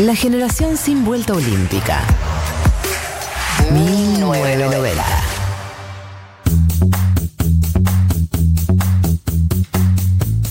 La generación sin vuelta olímpica. 1990.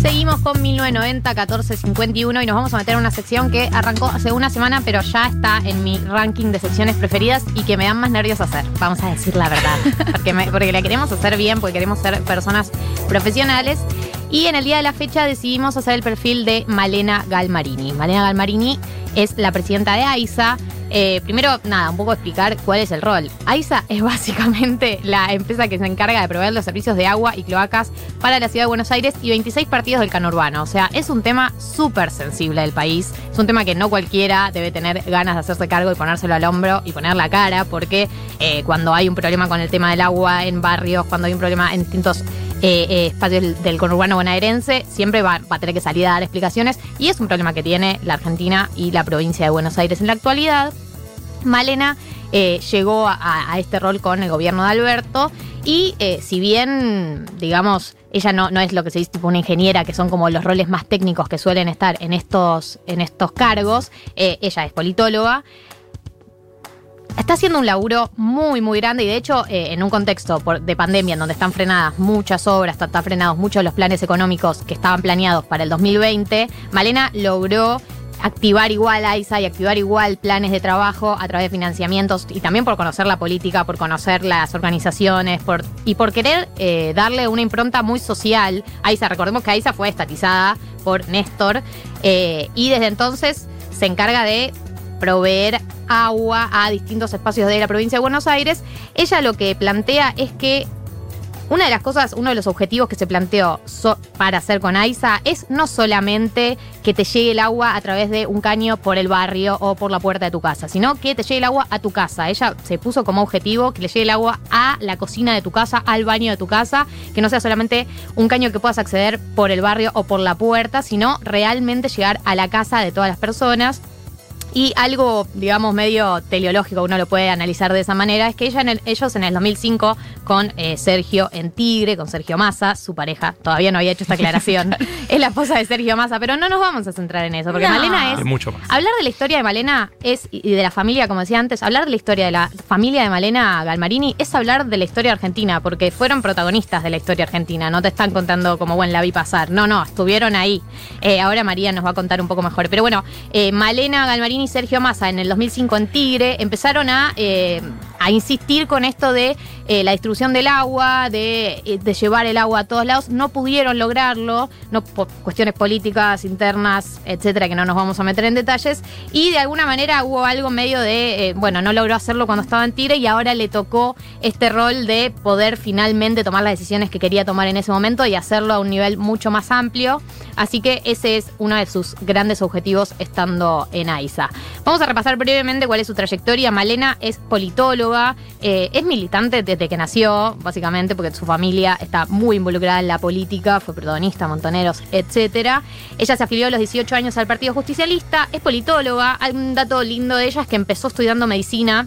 Seguimos con 1990, 1451 y nos vamos a meter en una sección que arrancó hace una semana, pero ya está en mi ranking de secciones preferidas y que me dan más nervios hacer. Vamos a decir la verdad. Porque, me- porque la queremos hacer bien, porque queremos ser personas profesionales. Y en el día de la fecha decidimos hacer el perfil de Malena Galmarini. Malena Galmarini es la presidenta de AISA. Eh, primero, nada, un poco explicar cuál es el rol. AISA es básicamente la empresa que se encarga de proveer los servicios de agua y cloacas para la ciudad de Buenos Aires y 26 partidos del canurbano. O sea, es un tema súper sensible del país. Es un tema que no cualquiera debe tener ganas de hacerse cargo y ponérselo al hombro y poner la cara, porque eh, cuando hay un problema con el tema del agua en barrios, cuando hay un problema en distintos eh, eh, espacios del, del conurbano bonaerense, siempre va, a tener que salir a dar explicaciones. Y es un problema que tiene la Argentina y la provincia de Buenos Aires en la actualidad. Malena eh, llegó a, a este rol con el gobierno de Alberto y eh, si bien, digamos, ella no, no es lo que se dice tipo una ingeniera, que son como los roles más técnicos que suelen estar en estos, en estos cargos, ella es politóloga. Está haciendo un laburo muy, muy grande y de hecho eh, en un contexto de pandemia en donde están frenadas muchas obras, están frenados muchos de los planes económicos que estaban planeados para el 2020, Malena logró activar igual AISA y activar igual planes de trabajo a través de financiamientos y también por conocer la política, por conocer las organizaciones y por querer eh, darle una impronta muy social. AISA, recordemos que AISA fue estatizada por Néstor eh, y desde entonces se encarga de proveer agua a distintos espacios de la provincia de Buenos Aires. Ella lo que plantea es que una de las cosas, uno de los objetivos que se planteó para hacer con AISA es no solamente que te llegue el agua a través de un caño por el barrio o por la puerta de tu casa, sino que te llegue el agua a tu casa. Ella se puso como objetivo que le llegue el agua a la cocina de tu casa, al baño de tu casa, que no sea solamente un caño que puedas acceder por el barrio o por la puerta, sino realmente llegar a la casa de todas las personas. Y algo, digamos, medio teleológico, uno lo puede analizar de esa manera, es que ella en el- ellos en el 2005, con eh, Sergio en Tigre, con Sergio Massa, su pareja, todavía no había hecho esta aclaración, es la esposa de Sergio Massa, pero no nos vamos a centrar en eso, porque No. Malena es... Hay mucho más. Hablar de la historia de Malena es, y de la familia, como decía antes, hablar de la historia de la familia de Malena Galmarini es hablar de la historia argentina, porque fueron protagonistas de la historia argentina, no te están contando como, bueno, la vi pasar, no, no, estuvieron ahí. Eh, ahora María nos va a contar un poco mejor, pero bueno, eh, Malena Galmarini Sergio Massa en el 2005 en Tigre empezaron a, eh, a insistir con esto de eh, la distribución del agua, de, eh, de llevar el agua a todos lados, no pudieron lograrlo, no por cuestiones políticas, internas, etcétera, que no nos vamos a meter en detalles, y de alguna manera hubo algo medio de, bueno, no logró hacerlo cuando estaba en Tigre y ahora le tocó este rol de poder finalmente tomar las decisiones que quería tomar en ese momento y hacerlo a un nivel mucho más amplio. Así que ese es uno de sus grandes objetivos estando en AISA. Vamos a repasar brevemente cuál es su trayectoria. Malena es politóloga, eh, es militante desde que nació, básicamente, porque su familia está muy involucrada en la política, fue protagonista, montoneros, etcétera. Ella se afilió a los 18 años al Partido Justicialista, es politóloga. Un dato lindo de ella es que empezó estudiando medicina.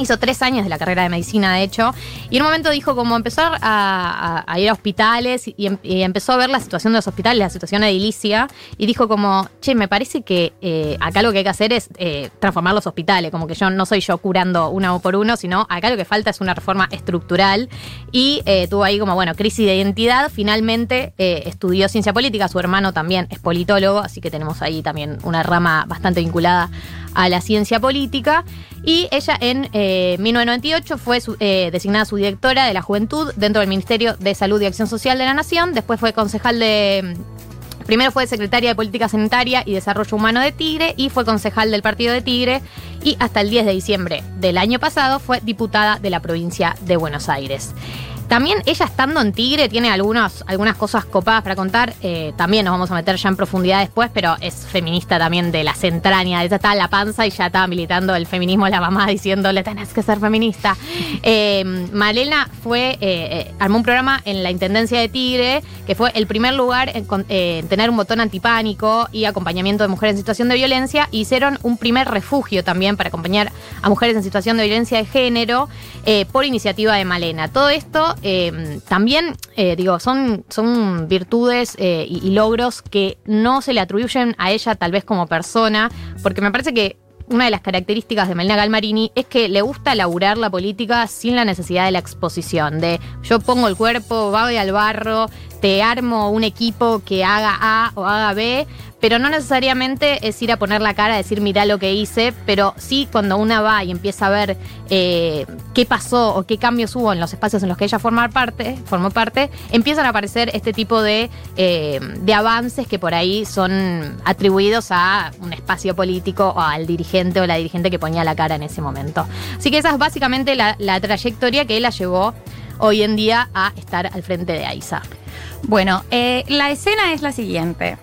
Hizo tres años de la carrera de medicina, de hecho, y en un momento dijo como empezar a, ir a hospitales y, em- y empezó a ver la situación de los hospitales, la situación edilicia, y dijo como, che, me parece que eh, acá lo que hay que hacer es eh, transformar los hospitales, como que yo no soy yo curando uno por uno, sino acá lo que falta es una reforma estructural, y eh, tuvo ahí como, bueno, crisis de identidad, finalmente estudió ciencia política, su hermano también es politólogo, así que tenemos ahí también una rama bastante vinculada a la ciencia política. Y ella en eh, 1998 fue su- eh, designada subdirectora de la juventud dentro del Ministerio de Salud y Acción Social de la Nación. Después fue concejal de. Primero fue secretaria de Política Sanitaria y Desarrollo Humano de Tigre y fue concejal del Partido de Tigre. Y hasta el 10 de diciembre del año pasado fue diputada de la provincia de Buenos Aires. También ella estando en Tigre tiene algunas cosas copadas para contar. Eh, también nos vamos a meter ya en profundidad después, pero es feminista también de las entrañas. Ella estaba en la panza y ya estaba militando el feminismo la mamá diciéndole tenés que ser feminista. Eh, Malena fue, eh, armó un programa en la Intendencia de Tigre, que fue el primer lugar en, tener un botón antipánico y acompañamiento de mujeres en situación de violencia. Hicieron un primer refugio también para acompañar a mujeres en situación de violencia de género por iniciativa de Malena. Todo esto eh, también, eh, digo, son, son virtudes eh, y, y logros que no se le atribuyen a ella tal vez como persona, porque me parece que una de las características de Melina Galmarini es que le gusta laburar la política sin la necesidad de la exposición, de yo pongo el cuerpo, voy al barro, te armo un equipo que haga A o haga B, pero no necesariamente es ir a poner la cara, decir mirá lo que hice, pero sí cuando una va y empieza a ver eh, qué pasó o qué cambios hubo en los espacios en los que ella parte, formó parte, empiezan a aparecer este tipo de, eh, de avances que por ahí son atribuidos a un espacio político o al dirigente o la dirigente que ponía la cara en ese momento. Así que esa es básicamente la, la trayectoria que la llevó hoy en día a estar al frente de AISA. Bueno, eh, la escena es la siguiente.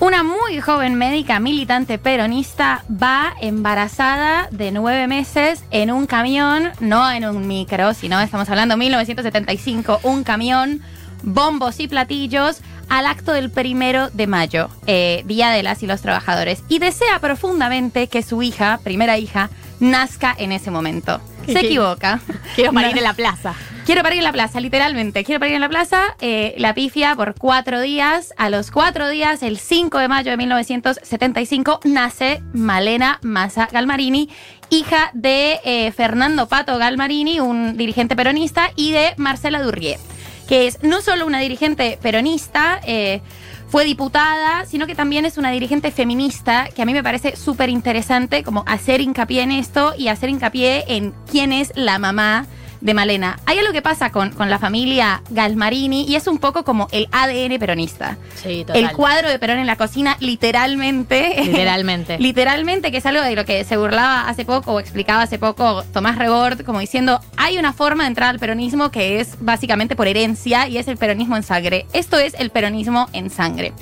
Una muy joven médica militante peronista va embarazada de nueve meses en un camión, no en un micro, sino estamos hablando 1975, un camión, bombos y platillos, al acto del primero de mayo, eh, Día de las y los Trabajadores, y desea profundamente que su hija, primera hija, nazca en ese momento. Se equivoca. Quiero parir No. en la plaza. Quiero parir en la plaza, literalmente. Quiero parir en la plaza. eh, la pifia por cuatro días. A los cuatro días, el 5 de mayo de 1975, nace Malena Massa Galmarini, hija de eh, Fernando Pato Galmarini, un dirigente peronista, y de Marcela Durrié, que es no solo una dirigente peronista, eh, fue diputada, sino que también es una dirigente feminista, que a mí me parece súper interesante como hacer hincapié en esto y hacer hincapié en quién es la mamá de Malena. Hay algo que pasa con, con la familia Galmarini y es un poco como el ADN peronista. Sí, El cuadro de Perón en la cocina, literalmente. Literalmente. literalmente, que es algo de lo que se burlaba hace poco o explicaba hace poco Tomás Rebord, como diciendo, hay una forma de entrar al peronismo que es básicamente por herencia y es el peronismo en sangre. Esto es el peronismo en sangre.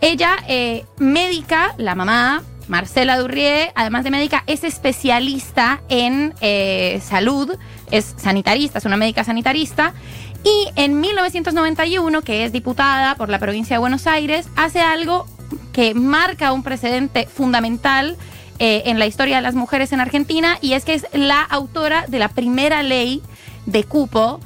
Ella, eh, médica, la mamá, Marcela Durrié, además de médica, es especialista en eh, salud, es sanitarista, es una médica sanitarista. Y en 1991, que es diputada por la provincia de Buenos Aires, hace algo que marca un precedente fundamental eh, en la historia de las mujeres en Argentina, y es que es la autora de la primera ley de cupo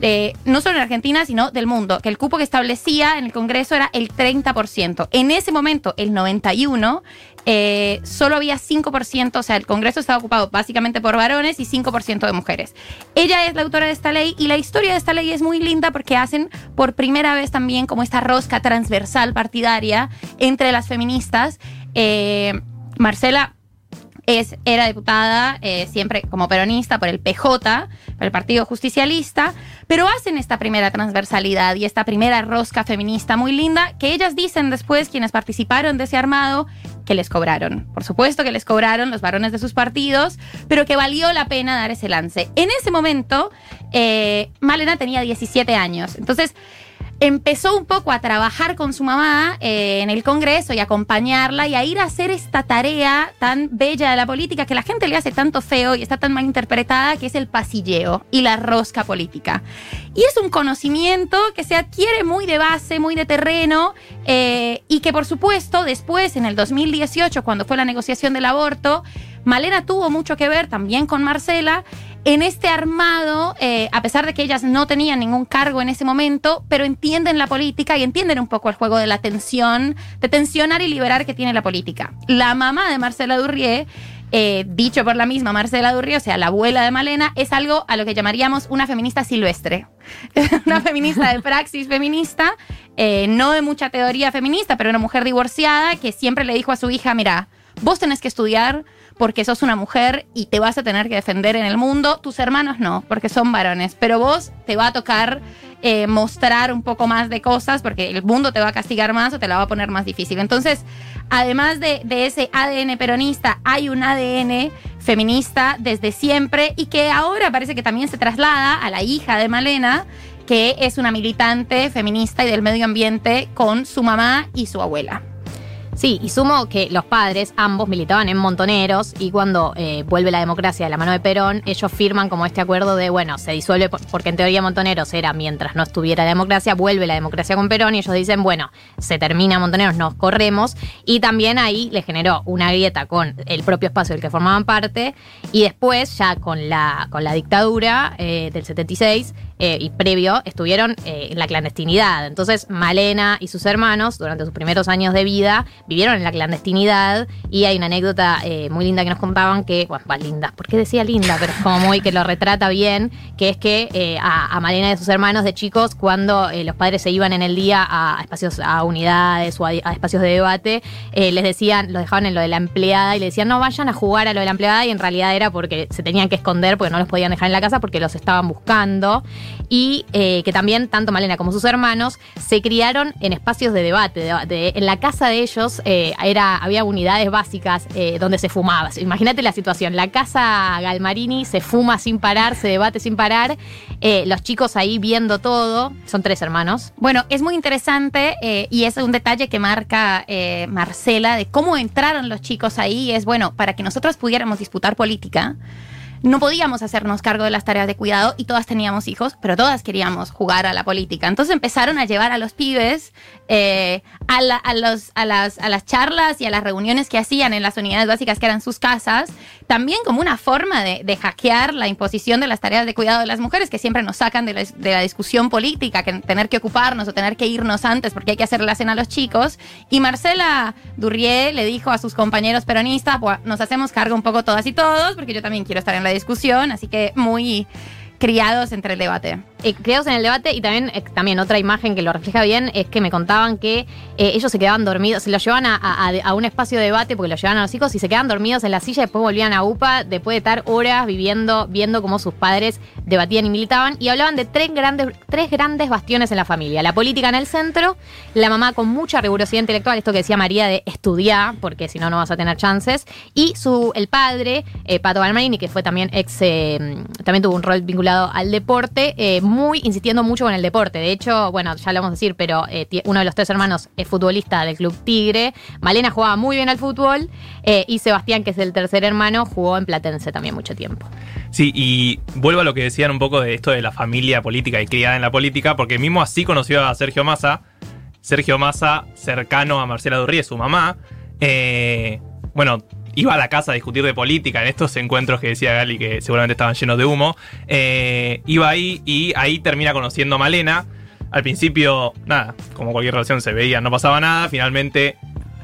eh, no solo en Argentina, sino del mundo, que el cupo que establecía en el Congreso era el 30%. En ese momento, el 91, eh, solo había 5%, o sea, el Congreso estaba ocupado básicamente por varones y 5% de mujeres. Ella es la autora de esta ley y la historia de esta ley es muy linda porque hacen por primera vez también como esta rosca transversal partidaria entre las feministas. Eh, Marcela es, era diputada eh, siempre como peronista por el PJ, por el Partido Justicialista, pero hacen esta primera transversalidad y esta primera rosca feminista muy linda que ellas dicen después, quienes participaron de ese armado, que les cobraron. Por supuesto que les cobraron los varones de sus partidos, pero que valió la pena dar ese lance. En ese momento, eh, Malena tenía 17 años. Entonces, empezó un poco a trabajar con su mamá eh, en el Congreso y acompañarla y a ir a hacer esta tarea tan bella de la política que la gente le hace tanto feo y está tan mal interpretada, que es el pasilleo y la rosca política. Y es un conocimiento que se adquiere muy de base, muy de terreno, eh, y que por supuesto después, en el 2018, cuando fue la negociación del aborto, Malena tuvo mucho que ver también con Marcela en este armado, eh, a pesar de que ellas no tenían ningún cargo en ese momento, pero entienden la política y entienden un poco el juego de la tensión, de tensionar y liberar que tiene la política. La mamá de Marcela Durrié, eh, dicho por la misma Marcela Durrié, o sea, la abuela de Malena, es algo a lo que llamaríamos una feminista silvestre. una feminista de praxis feminista, eh, no de mucha teoría feminista, pero una mujer divorciada que siempre le dijo a su hija, mira, vos tenés que estudiar porque sos una mujer y te vas a tener que defender en el mundo. Tus hermanos no, porque son varones. Pero vos te va a tocar eh, mostrar un poco más de cosas porque el mundo te va a castigar más o te la va a poner más difícil. Entonces, además de, de ese ADN peronista, hay un ADN feminista desde siempre y que ahora parece que también se traslada a la hija de Malena que es una militante feminista y del medio ambiente con su mamá y su abuela. Sí, y sumo que los padres, ambos militaban en Montoneros y cuando eh, vuelve la democracia de la mano de Perón, ellos firman como este acuerdo de, bueno, se disuelve, por- porque en teoría Montoneros era mientras no estuviera la democracia, vuelve la democracia con Perón y ellos dicen, bueno, se termina Montoneros, nos corremos. Y también ahí le generó una grieta con el propio espacio del que formaban parte y después ya con la, con la dictadura eh, del 76 eh, y previo estuvieron eh, en la clandestinidad. Entonces, Malena y sus hermanos, durante sus primeros años de vida, vivieron en la clandestinidad y hay una anécdota eh, muy linda que nos contaban que, bueno, va linda, ¿por qué decía linda? Pero es como muy que lo retrata bien, que es que a, Malena y sus hermanos de chicos, cuando los padres se iban en el día a, espacios, a unidades o a, a espacios de debate, les decían, los dejaban en lo de la empleada y le decían, no vayan a jugar a lo de la empleada y en realidad era porque se tenían que esconder porque no los podían dejar en la casa porque los estaban buscando y eh, que también tanto Malena como sus hermanos se criaron en espacios de debate. de- de- en la casa de ellos eh, era, había unidades básicas eh, donde se fumaba. Imagínate la situación. La casa Galmarini se fuma sin parar, se debate sin parar. los chicos ahí viendo todo. Son tres hermanos. Bueno, es muy interesante y es un detalle que marca Marcela de cómo entraron los chicos ahí. Es bueno, para que nosotros pudiéramos disputar política, no podíamos hacernos cargo de las tareas de cuidado y todas teníamos hijos, pero todas queríamos jugar a la política. Entonces empezaron a llevar a los pibes eh, a, las, charlas y a las reuniones que hacían en las unidades básicas que eran sus casas, también como una forma de, de hackear la imposición de las tareas de cuidado de las mujeres que siempre nos sacan de la, discusión política, que tener que ocuparnos o tener que irnos antes porque hay que hacer la cena a los chicos. Y Marcela Durrié le dijo a sus compañeros peronistas, nos hacemos cargo un poco todas y todos, porque yo también quiero estar en la discusión, así que muy criados entre el debate. Eh, creados en el debate y también, eh, también otra imagen que lo refleja bien es que me contaban que eh, ellos se quedaban dormidos, se los llevaban a, a- un espacio de debate porque los llevaban a los hijos y se quedaban dormidos en la silla y después volvían a UPA después de estar horas viviendo, viendo cómo sus padres debatían y militaban y hablaban de tres grandes, tres grandes bastiones en la familia. La política en el centro, la mamá con mucha rigurosidad intelectual, esto que decía María de estudiar, porque si no, no vas a tener chances, y su, el padre, eh, Pato Balmarini, que fue también ex, también tuvo un rol vinculado al deporte, eh, muy insistiendo mucho con el deporte. De hecho, bueno, ya lo vamos a decir, pero eh, uno de los tres hermanos es futbolista del Club Tigre. Malena jugaba muy bien al fútbol eh, y Sebastián, que es el tercer hermano, jugó en Platense también mucho tiempo. Sí, y vuelvo a lo que decían un poco de esto de la familia política y criada en la política, porque mismo así conoció a Sergio Massa. Sergio Massa, cercano a Marcela Durrie, su mamá. eh, bueno, iba a la casa a discutir de política en estos encuentros que decía Gali que seguramente estaban llenos de humo. eh, iba ahí y ahí termina conociendo a Malena. Al principio, nada, como cualquier relación se veía, no pasaba nada. Finalmente,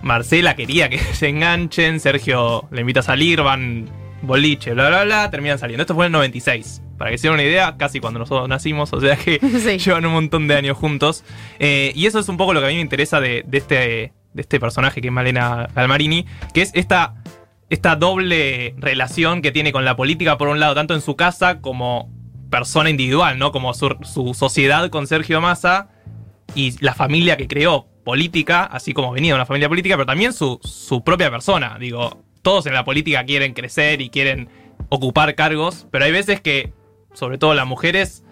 Marcela quería que se enganchen. Sergio le invita a salir, van boliche, bla, bla, bla. Terminan saliendo. Esto fue en el 96. Para que se den una idea, casi cuando nosotros nacimos. O sea que Sí. llevan un montón de años juntos. Eh, y eso es un poco lo que a mí me interesa de, de este, de este personaje que es Malena Galmarini, que es esta, esta doble relación que tiene con la política, por un lado, tanto en su casa como persona individual, ¿no? Como su, sociedad con Sergio Massa y la familia que creó política, así como venía de una familia política, pero también su, su propia persona. Digo, todos en la política quieren crecer y quieren ocupar cargos, pero hay veces que, sobre todo las mujeres,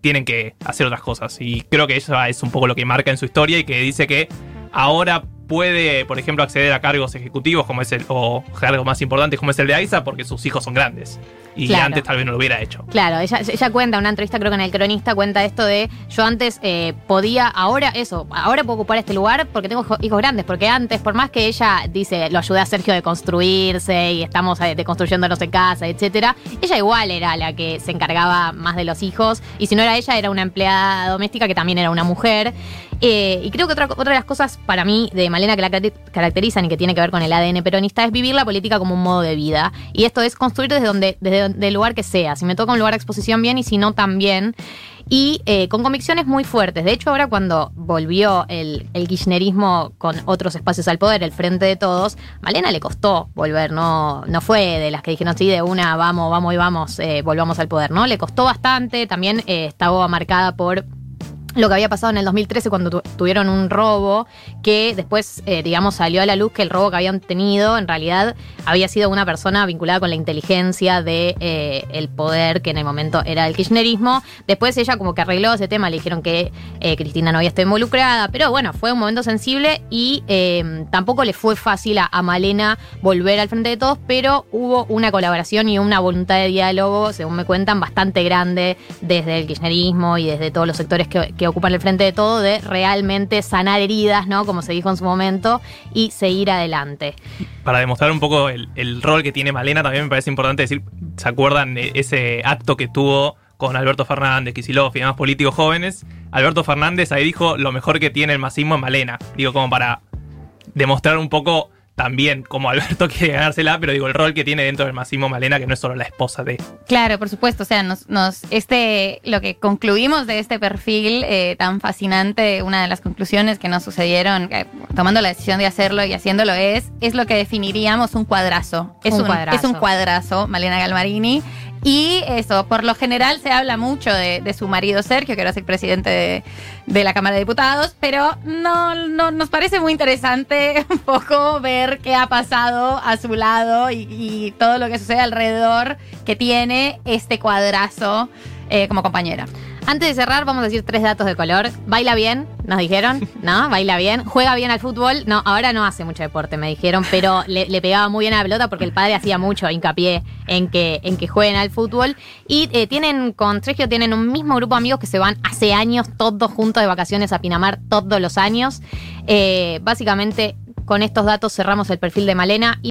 tienen que hacer otras cosas. Y creo que eso es un poco lo que marca en su historia y que dice que ahora puede, por ejemplo, acceder a cargos ejecutivos como es el, o cargos más importantes como es el de AISA porque sus hijos son grandes. Y Claro. antes tal vez no lo hubiera hecho. Claro, ella, ella cuenta, una entrevista creo que en el cronista cuenta esto de yo antes eh, podía, ahora eso, ahora puedo ocupar este lugar porque tengo hijo- hijos grandes, porque antes, por más que ella dice, lo ayudé a Sergio de construirse y estamos eh, deconstruyéndonos en casa, etcétera, ella igual era la que se encargaba más de los hijos y si no era ella, era una empleada doméstica que también era una mujer. Eh, y creo que otra, otra de las cosas para mí de Malena que la caracter- caracterizan y que tiene que ver con el ADN peronista es vivir la política como un modo de vida. Y esto es construir desde donde, desde el lugar que sea. Si me toca un lugar de exposición bien y si no también. Y eh, con convicciones muy fuertes. De hecho, ahora cuando volvió el, el kirchnerismo con otros espacios al poder, el frente de todos, Malena le costó volver, no, no fue de las que dijeron sí, de una, vamos, vamos y vamos, eh, volvamos al poder, ¿no? Le costó bastante, también estaba marcada por lo que había pasado en el 2013 cuando tu- tuvieron un robo que después, eh, digamos, salió a la luz que el robo que habían tenido en realidad había sido una persona vinculada con la inteligencia de eh, el poder que en el momento era el kirchnerismo. Después ella como que arregló ese tema, le dijeron que eh, Cristina no había estado involucrada, pero bueno, fue un momento sensible y eh, tampoco le fue fácil a Malena volver al frente de todos, pero hubo una colaboración y una voluntad de diálogo, según me cuentan, bastante grande desde el kirchnerismo y desde todos los sectores que, que ocupan el frente de todo, de realmente sanar heridas, ¿no? Como se dijo en su momento, y seguir adelante. Para demostrar un poco el, rol que tiene Malena, también me parece importante decir, ¿se acuerdan ese acto que tuvo con Alberto Fernández, Kicillof y demás políticos jóvenes, Alberto Fernández ahí dijo lo mejor que tiene el masismo es Malena. Digo, como para demostrar un poco también como Alberto quiere ganársela, pero digo, el rol que tiene dentro del masismo Malena, que no es solo la esposa de. Claro, por supuesto. O sea, nos, nos, este, lo que concluimos de este perfil eh, tan fascinante, una de las conclusiones que nos sucedieron, eh, tomando la decisión de hacerlo y haciéndolo, es, es lo que definiríamos un cuadrazo. Es Un un, cuadrazo. Es un cuadrazo, Malena Galmarini. Y eso, por lo general se habla mucho de, su marido Sergio, que ahora es el presidente de, la Cámara de Diputados, pero no, no nos parece muy interesante un poco ver qué ha pasado a su lado y, y todo lo que sucede alrededor que tiene este cuadrazo eh, como compañera. Antes de cerrar, vamos a decir tres datos de color. Baila bien, nos dijeron, ¿no? Baila bien. Juega bien al fútbol. No, ahora no hace mucho deporte, me dijeron, pero le, le pegaba muy bien a la pelota porque el padre hacía mucho hincapié en que, en que jueguen al fútbol. Y eh, tienen, con Sergio, tienen un mismo grupo de amigos que se van hace años, todos juntos de vacaciones a Pinamar, todos los años. Eh, básicamente, con estos datos cerramos el perfil de Malena. Y